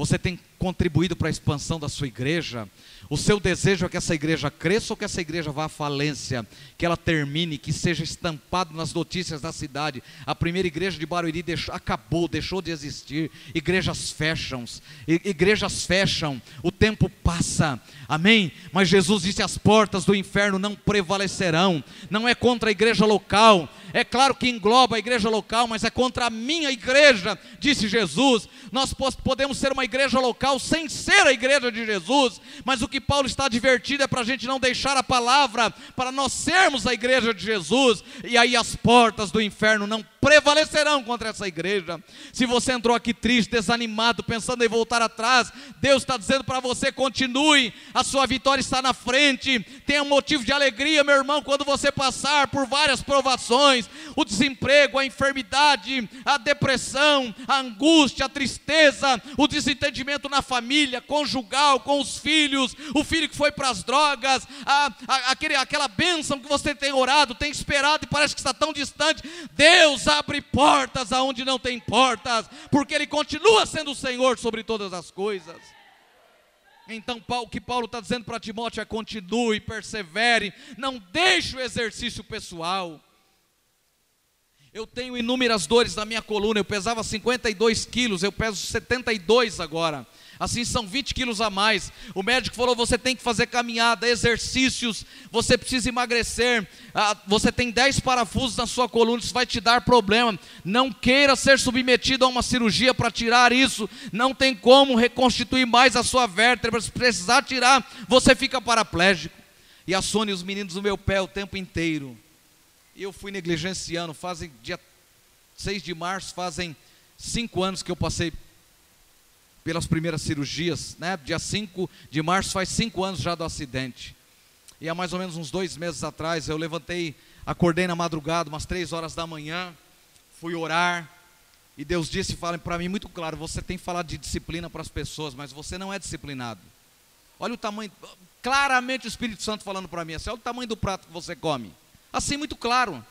Você tem contribuído para a expansão da sua igreja? O seu desejo é que essa igreja cresça ou que essa igreja vá à falência, que ela termine, que seja estampado nas notícias da cidade. A primeira igreja de Barueri deixou, acabou, deixou de existir. Igrejas fecham, igrejas fecham, o tempo passa. Amém? Mas Jesus disse: as portas do inferno não prevalecerão. Não é contra a igreja local, é claro que engloba a igreja local, mas é contra a minha igreja, disse Jesus. Nós podemos ser uma igreja local sem ser a igreja de Jesus, mas o que Paulo está advertido é para a gente não deixar a palavra, para nós sermos a igreja de Jesus, e aí as portas do inferno não prevalecerão contra essa igreja. Se você entrou aqui triste, desanimado, pensando em voltar atrás, Deus está dizendo para você: continue, a sua vitória está na frente, tenha um motivo de alegria, meu irmão, quando você passar por várias provações o desemprego, a enfermidade, a depressão, a angústia, a tristeza, o desentendimento na família, conjugal, com os filhos, o filho que foi para as drogas, a, a, aquele, aquela bênção que você tem orado, tem esperado e parece que está tão distante. Deus abre portas aonde não tem portas, porque Ele continua sendo o Senhor sobre todas as coisas. Então, o que Paulo está dizendo para Timóteo é: continue, persevere, não deixe o exercício pessoal. Eu tenho inúmeras dores na minha coluna. Eu pesava 52 quilos, eu peso 72 agora. Assim são 20 quilos a mais. O médico falou: você tem que fazer caminhada, exercícios, você precisa emagrecer. Ah, você tem 10 parafusos na sua coluna, isso vai te dar problema. Não queira ser submetido a uma cirurgia para tirar isso. Não tem como reconstituir mais a sua vértebra. Se precisar tirar, você fica paraplégico. E a Sônia e os meninos no meu pé o tempo inteiro eu fui negligenciando, fazem dia 6 de março, fazem cinco anos que eu passei pelas primeiras cirurgias, né? Dia 5 de março faz cinco anos já do acidente. E há mais ou menos uns dois meses atrás eu levantei, acordei na madrugada, umas três horas da manhã, fui orar, e Deus disse, fala para mim muito claro, você tem falado de disciplina para as pessoas, mas você não é disciplinado. Olha o tamanho, claramente o Espírito Santo falando para mim, assim, olha o tamanho do prato que você come. Assim, muito claro.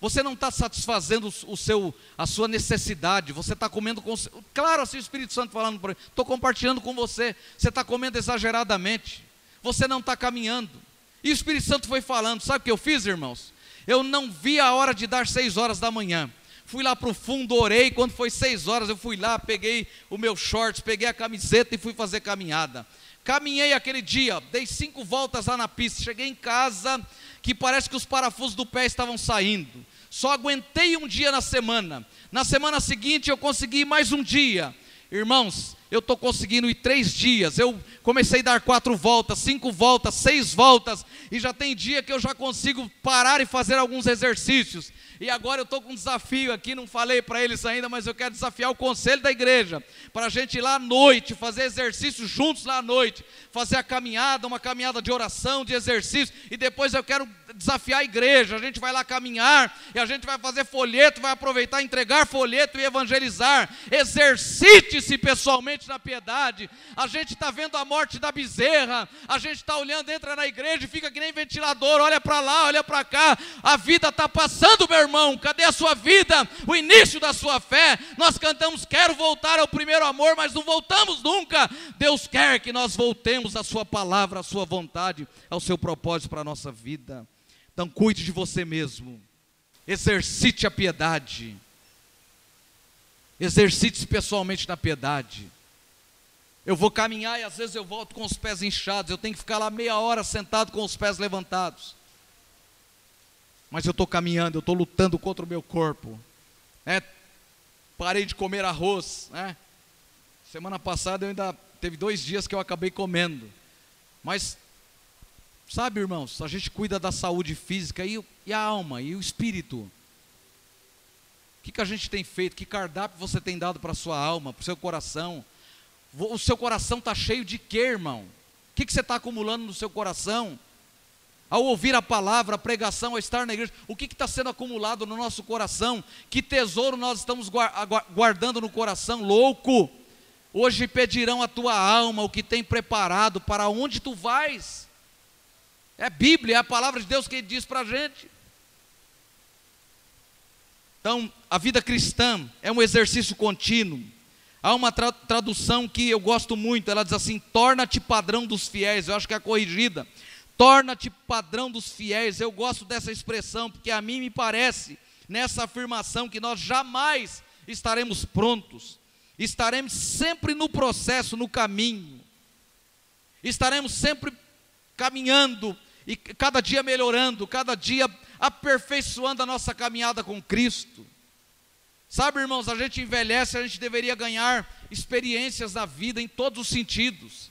Você não está satisfazendo o seu, a sua necessidade, você está comendo com. Claro, assim o Espírito Santo falando para mim, estou compartilhando com você, você está comendo exageradamente, você não está caminhando. E o Espírito Santo foi falando, sabe o que eu fiz, irmãos? Eu não vi a hora de dar seis horas da manhã. Fui lá para o fundo, orei. Quando foi seis horas, eu fui lá, peguei o meu shorts, peguei a camiseta e fui fazer caminhada. Caminhei aquele dia, dei cinco voltas lá na pista. Cheguei em casa, que parece que os parafusos do pé estavam saindo. Só aguentei um dia na semana. Na semana seguinte eu consegui mais um dia. Irmãos, eu estou conseguindo ir três dias. Eu comecei a dar quatro voltas, cinco voltas, seis voltas, e já tem dia que eu já consigo parar e fazer alguns exercícios. E agora eu estou com um desafio aqui, não falei para eles ainda, mas eu quero desafiar o conselho da igreja, para a gente ir lá à noite, fazer exercício juntos lá à noite, fazer a caminhada, uma caminhada de oração, de exercício, e depois eu quero desafiar a igreja. A gente vai lá caminhar e a gente vai fazer folheto, vai aproveitar, entregar folheto e evangelizar. Exercite-se pessoalmente na piedade. A gente está vendo a morte da bezerra, a gente está olhando, entra na igreja e fica que nem ventilador, olha para lá, olha para cá. A vida está passando, meu irmão. Cadê a sua vida? O início da sua fé. Nós cantamos, quero voltar ao primeiro amor, mas não voltamos nunca. Deus quer que nós voltemos à sua palavra, à sua vontade, ao seu propósito para a nossa vida. Então cuide de você mesmo. Exercite a piedade. Exercite-se pessoalmente na piedade. Eu vou caminhar e às vezes eu volto com os pés inchados. Eu tenho que ficar lá meia hora sentado com os pés levantados. Mas eu estou caminhando, eu estou lutando contra o meu corpo. É, parei de comer arroz. Né? Semana passada eu ainda teve dois dias que eu acabei comendo. Mas Sabe, irmãos, a gente cuida da saúde física e, e a alma e o espírito. O que, que a gente tem feito? Que cardápio você tem dado para a sua alma, para o seu coração? O seu coração está cheio de quê, irmão? O que, que você está acumulando no seu coração? Ao ouvir a palavra, a pregação, ao estar na igreja, o que está sendo acumulado no nosso coração? Que tesouro nós estamos guardando no coração? Louco! Hoje pedirão a tua alma o que tem preparado, para onde tu vais. É Bíblia, é a palavra de Deus que diz para a gente. Então, a vida cristã é um exercício contínuo. Há uma tra tradução que eu gosto muito, ela diz assim: torna-te padrão dos fiéis. Eu acho que é corrigida. Torna-te padrão dos fiéis. Eu gosto dessa expressão, porque a mim me parece, nessa afirmação, que nós jamais estaremos prontos, estaremos sempre no processo, no caminho, estaremos sempre caminhando e cada dia melhorando, cada dia aperfeiçoando a nossa caminhada com Cristo. Sabe, irmãos, a gente envelhece, a gente deveria ganhar experiências na vida em todos os sentidos.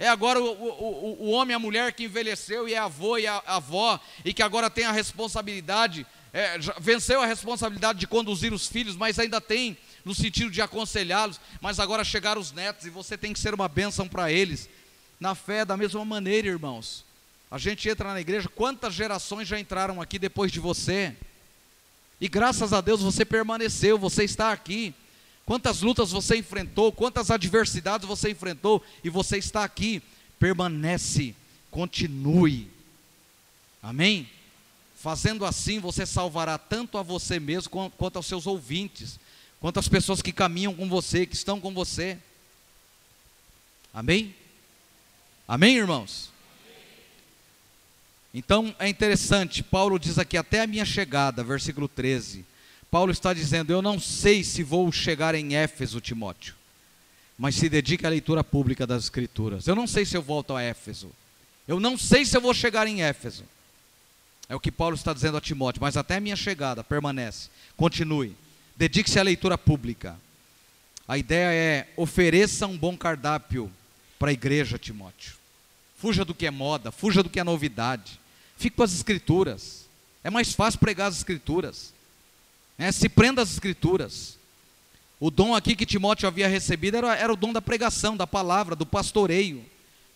É agora o, o, o homem e a mulher que envelheceu e é avô e a avó e que agora tem a responsabilidade, é, venceu a responsabilidade de conduzir os filhos, mas ainda tem no sentido de aconselhá-los, mas agora chegaram os netos e você tem que ser uma bênção para eles. Na fé, da mesma maneira, irmãos. A gente entra na igreja, quantas gerações já entraram aqui depois de você? E graças a Deus você permaneceu, você está aqui. Quantas lutas você enfrentou, quantas adversidades você enfrentou e você está aqui. Permanece, continue. Amém? Fazendo assim, você salvará tanto a você mesmo quanto aos seus ouvintes, quanto às pessoas que caminham com você, que estão com você. Amém? Amém, irmãos? Então é interessante, Paulo diz aqui, até a minha chegada, versículo 13. Paulo está dizendo: Eu não sei se vou chegar em Éfeso, Timóteo, mas se dedica à leitura pública das Escrituras. Eu não sei se eu volto a Éfeso. Eu não sei se eu vou chegar em Éfeso. É o que Paulo está dizendo a Timóteo, mas até a minha chegada, permanece. Continue. Dedique-se à leitura pública. A ideia é ofereça um bom cardápio para a igreja, Timóteo. Fuja do que é moda, fuja do que é novidade. Fique com as escrituras. É mais fácil pregar as escrituras. É, se prenda às escrituras. O dom aqui que Timóteo havia recebido era, era o dom da pregação, da palavra, do pastoreio.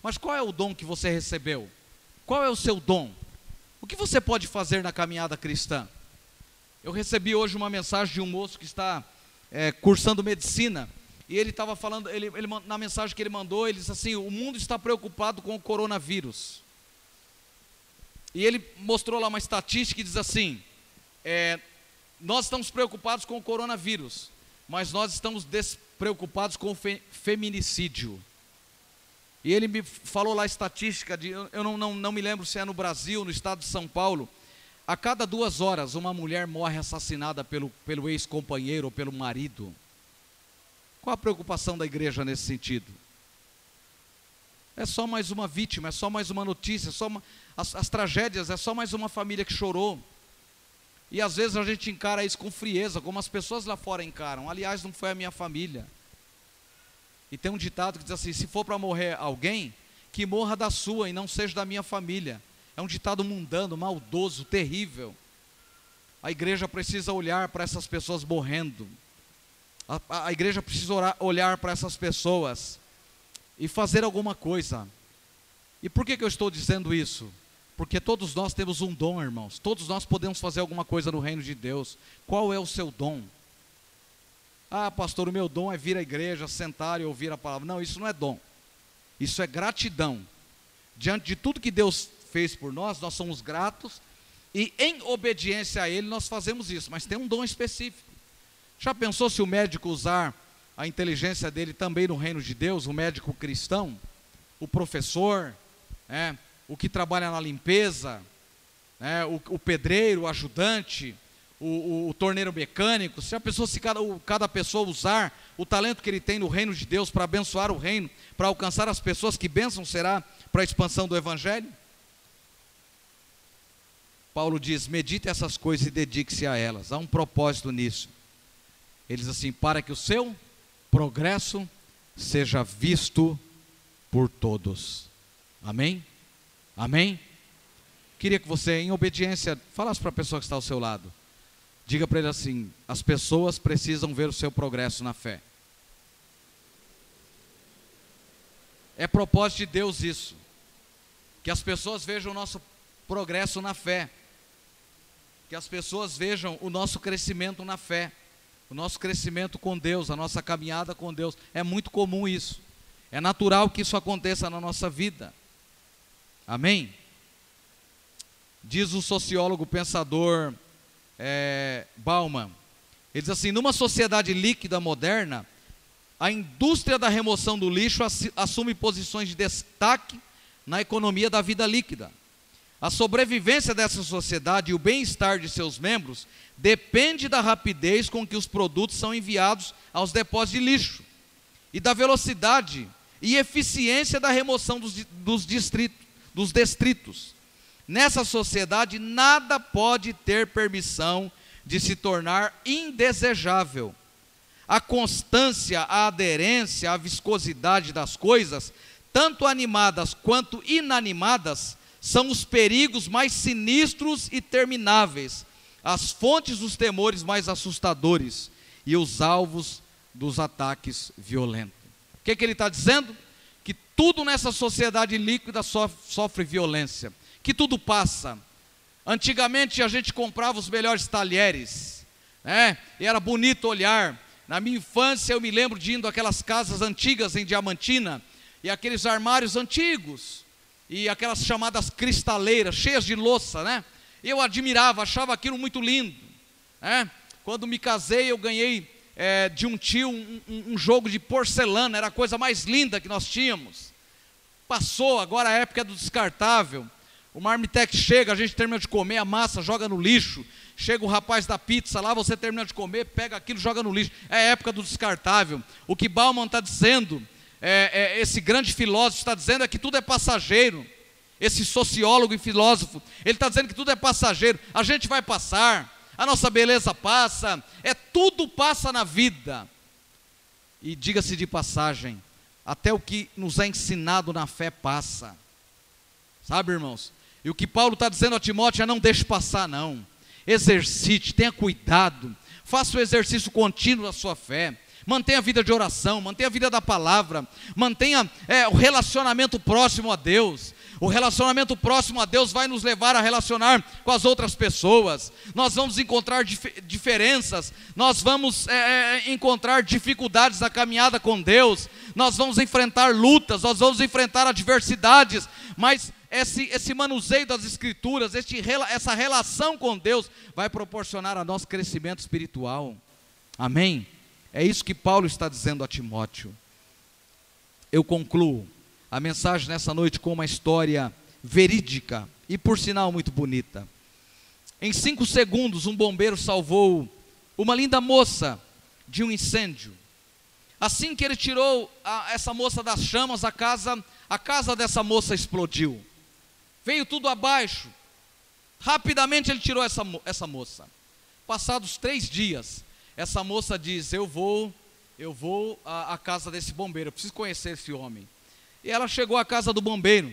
Mas qual é o dom que você recebeu? Qual é o seu dom? O que você pode fazer na caminhada cristã? Eu recebi hoje uma mensagem de um moço que está é, cursando medicina e ele estava falando, ele, ele, na mensagem que ele mandou, ele disse assim: o mundo está preocupado com o coronavírus. E ele mostrou lá uma estatística que diz assim: é, nós estamos preocupados com o coronavírus, mas nós estamos despreocupados com o fe, feminicídio. E ele me falou lá a estatística, de, eu não, não, não me lembro se é no Brasil, no estado de São Paulo. A cada duas horas, uma mulher morre assassinada pelo, pelo ex-companheiro ou pelo marido. Qual a preocupação da igreja nesse sentido? É só mais uma vítima, é só mais uma notícia, é só uma, as, as tragédias, é só mais uma família que chorou. E às vezes a gente encara isso com frieza, como as pessoas lá fora encaram. Aliás, não foi a minha família. E tem um ditado que diz assim: se for para morrer alguém, que morra da sua e não seja da minha família. É um ditado mundano, maldoso, terrível. A igreja precisa olhar para essas pessoas morrendo. A, a, a igreja precisa orar, olhar para essas pessoas e fazer alguma coisa. E por que, que eu estou dizendo isso? Porque todos nós temos um dom, irmãos. Todos nós podemos fazer alguma coisa no reino de Deus. Qual é o seu dom? Ah, pastor, o meu dom é vir à igreja, sentar e ouvir a palavra. Não, isso não é dom. Isso é gratidão. Diante de tudo que Deus fez por nós, nós somos gratos e em obediência a Ele nós fazemos isso, mas tem um dom específico. Já pensou se o médico usar a inteligência dele também no reino de Deus, o médico cristão, o professor, é, o que trabalha na limpeza, é, o, o pedreiro, o ajudante, o, o, o torneiro mecânico, se a pessoa, se cada, cada pessoa usar o talento que ele tem no reino de Deus para abençoar o reino, para alcançar as pessoas, que bênção será para a expansão do Evangelho? Paulo diz: medite essas coisas e dedique-se a elas. Há um propósito nisso. Ele diz assim: para que o seu progresso seja visto por todos. Amém? Amém? Queria que você, em obediência, falasse para a pessoa que está ao seu lado. Diga para ele assim: as pessoas precisam ver o seu progresso na fé. É propósito de Deus isso. Que as pessoas vejam o nosso progresso na fé. Que as pessoas vejam o nosso crescimento na fé. O nosso crescimento com Deus, a nossa caminhada com Deus. É muito comum isso. É natural que isso aconteça na nossa vida. Amém? Diz o sociólogo pensador é, Bauman. Ele diz assim: numa sociedade líquida moderna, a indústria da remoção do lixo assume posições de destaque na economia da vida líquida. A sobrevivência dessa sociedade e o bem-estar de seus membros depende da rapidez com que os produtos são enviados aos depósitos de lixo e da velocidade e eficiência da remoção dos, dos, distritos, dos destritos. Nessa sociedade, nada pode ter permissão de se tornar indesejável. A constância, a aderência, a viscosidade das coisas, tanto animadas quanto inanimadas, são os perigos mais sinistros e termináveis, as fontes dos temores mais assustadores e os alvos dos ataques violentos. O que, que ele está dizendo? Tudo nessa sociedade líquida sofre violência que tudo passa. Antigamente a gente comprava os melhores talheres, né? E era bonito olhar. Na minha infância eu me lembro de indo aquelas casas antigas em Diamantina e aqueles armários antigos e aquelas chamadas cristaleiras cheias de louça, né? Eu admirava, achava aquilo muito lindo. É? Quando me casei, eu ganhei é, de um tio um, um, um jogo de porcelana, era a coisa mais linda que nós tínhamos. Passou, agora a época é do descartável. O marmitex chega, a gente termina de comer, a massa joga no lixo. Chega o rapaz da pizza lá, você termina de comer, pega aquilo, joga no lixo. É a época do descartável. O que Bauman está dizendo, é, é, esse grande filósofo está dizendo é que tudo é passageiro. Esse sociólogo e filósofo, ele está dizendo que tudo é passageiro. A gente vai passar, a nossa beleza passa, é tudo passa na vida. E diga-se de passagem, até o que nos é ensinado na fé passa. Sabe, irmãos? E o que Paulo está dizendo a Timóteo é: não deixe passar, não. Exercite, tenha cuidado, faça o exercício contínuo da sua fé. Mantenha a vida de oração, mantenha a vida da palavra, mantenha é, o relacionamento próximo a Deus. O relacionamento próximo a Deus vai nos levar a relacionar com as outras pessoas. Nós vamos encontrar dif diferenças, nós vamos é, é, encontrar dificuldades na caminhada com Deus, nós vamos enfrentar lutas, nós vamos enfrentar adversidades, mas esse, esse manuseio das Escrituras, este, essa relação com Deus, vai proporcionar a nosso crescimento espiritual. Amém? É isso que Paulo está dizendo a Timóteo. Eu concluo a mensagem nessa noite com uma história verídica e, por sinal, muito bonita. Em cinco segundos, um bombeiro salvou uma linda moça de um incêndio. Assim que ele tirou a, essa moça das chamas, a casa, a casa dessa moça explodiu. Veio tudo abaixo. Rapidamente ele tirou essa, essa moça. Passados três dias, essa moça diz: Eu vou, eu vou à, casa desse bombeiro, eu preciso conhecer esse homem. E ela chegou à casa do bombeiro,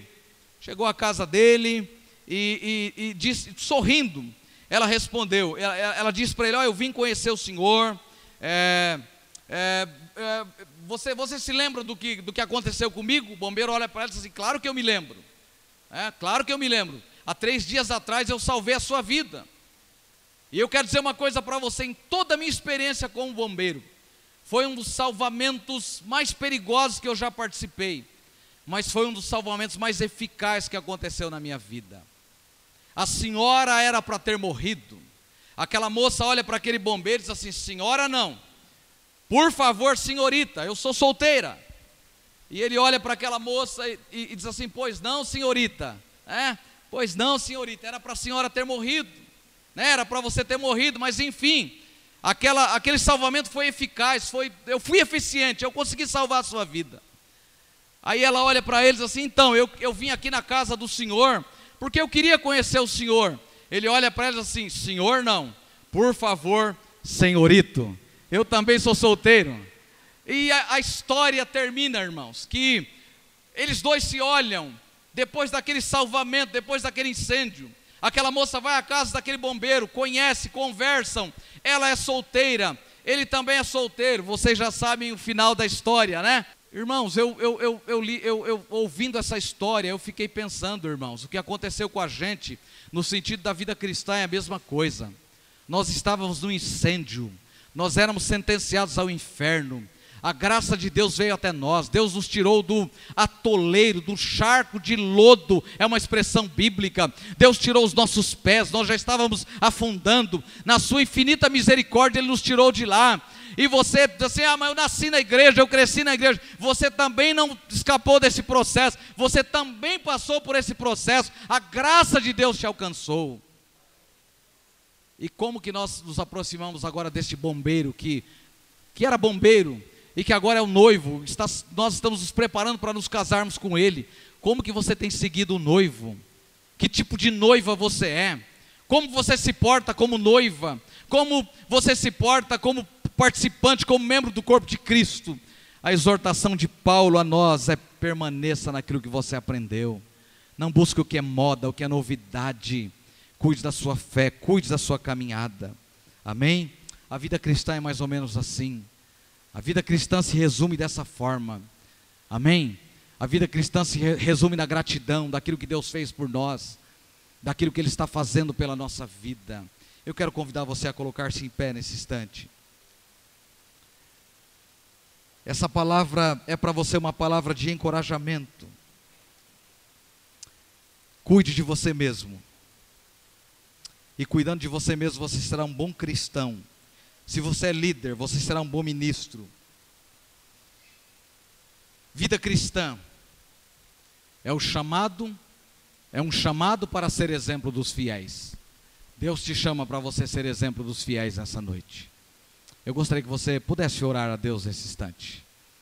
chegou à casa dele e, e, e disse, sorrindo, ela respondeu, ela, ela disse para ele, oh, eu vim conhecer o senhor, é, é, é, você, você se lembra do que, do que aconteceu comigo? O bombeiro olha para ela e diz assim, claro que eu me lembro, é, claro que eu me lembro, há três dias atrás eu salvei a sua vida, e eu quero dizer uma coisa para você, em toda a minha experiência como bombeiro, foi um dos salvamentos mais perigosos que eu já participei mas foi um dos salvamentos mais eficazes que aconteceu na minha vida. A senhora era para ter morrido. Aquela moça olha para aquele bombeiro e diz assim: Senhora, não. Por favor, senhorita, eu sou solteira. E ele olha para aquela moça e, e, e, diz assim: Pois não, senhorita. É? Pois não, senhorita. Era para a senhora ter morrido. Né? Era para você ter morrido, mas enfim. Aquela, aquele salvamento foi eficaz, foi, eu fui eficiente, eu consegui salvar a sua vida. Aí ela olha para eles assim: então, eu, eu vim aqui na casa do Senhor, porque eu queria conhecer o Senhor. Ele olha para eles assim: Senhor, não, por favor, senhorito, eu também sou solteiro. E a, a história termina, irmãos, que eles dois se olham, depois daquele salvamento, depois daquele incêndio. Aquela moça vai à casa daquele bombeiro, conhece, conversam. Ela é solteira, ele também é solteiro. Vocês já sabem o final da história, né? Irmãos, eu, eu, eu, eu, li, eu, eu ouvindo essa história, eu fiquei pensando, irmãos, o que aconteceu com a gente no sentido da vida cristã é a mesma coisa. Nós estávamos no incêndio, nós éramos sentenciados ao inferno. A graça de Deus veio até nós, Deus nos tirou do atoleiro, do charco de lodo, é uma expressão bíblica. Deus tirou os nossos pés, nós já estávamos afundando, na Sua infinita misericórdia, Ele nos tirou de lá e você assim: ah, mas eu nasci na igreja, eu cresci na igreja. Você também não escapou desse processo, você também passou por esse processo, a graça de Deus te alcançou. E como que nós nos aproximamos agora deste bombeiro que, que era bombeiro e que agora é o noivo? Está, nós estamos nos preparando para nos casarmos com ele. Como que você tem seguido o noivo? Que tipo de noiva você é? Como você se porta como noiva? Como você se porta como participante, como membro do corpo de Cristo. A exortação de Paulo a nós é permaneça naquilo que você aprendeu. Não busque o que é moda, o que é novidade. Cuide da sua fé, cuide da sua caminhada. Amém? A vida cristã é mais ou menos assim. A vida cristã se resume dessa forma. Amém? A vida cristã se resume na gratidão daquilo que Deus fez por nós, daquilo que Ele está fazendo pela nossa vida. Eu quero convidar você a colocar-se em pé nesse instante. Essa palavra é para você uma palavra de encorajamento. Cuide de você mesmo. e cuidando de você mesmo, você será um bom cristão. Se você é líder, você será um bom ministro. Vida cristã é o chamado, é um chamado para ser exemplo dos fiéis. Deus te chama para você ser exemplo dos fiéis nessa noite. Eu gostaria que você pudesse orar a Deus nesse instante.